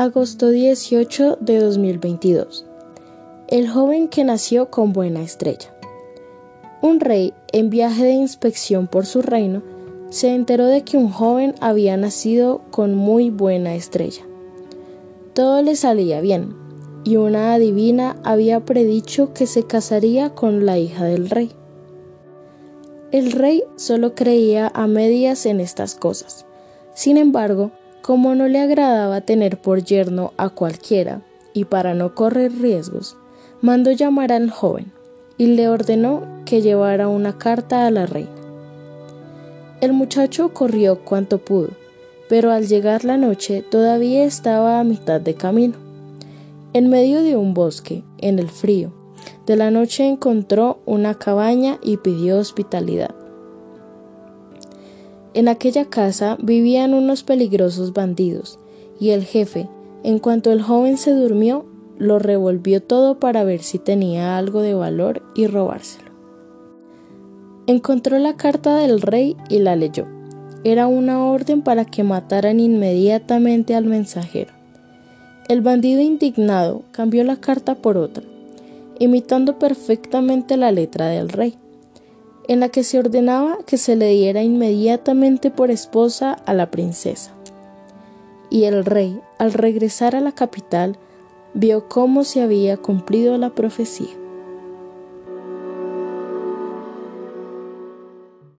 Agosto 18 de 2022. El joven que nació con buena estrella. Un rey, en viaje de inspección por su reino, se enteró de que un joven había nacido con muy buena estrella. Todo le salía bien, y una adivina había predicho que se casaría con la hija del rey. El rey solo creía a medias en estas cosas. Sin embargo, como no le agradaba tener por yerno a cualquiera, y para no correr riesgos, mandó llamar al joven y le ordenó que llevara una carta a la reina. El muchacho corrió cuanto pudo, pero al llegar la noche todavía estaba a mitad de camino. En medio de un bosque, en el frío, de la noche encontró una cabaña y pidió hospitalidad. En aquella casa vivían unos peligrosos bandidos, y el jefe, en cuanto el joven se durmió, lo revolvió todo para ver si tenía algo de valor y robárselo. Encontró la carta del rey y la leyó. Era una orden para que mataran inmediatamente al mensajero. El bandido indignado cambió la carta por otra, imitando perfectamente la letra del rey, en la que se ordenaba que se le diera inmediatamente por esposa a la princesa. Y el rey, al regresar a la capital, vio cómo se había cumplido la profecía.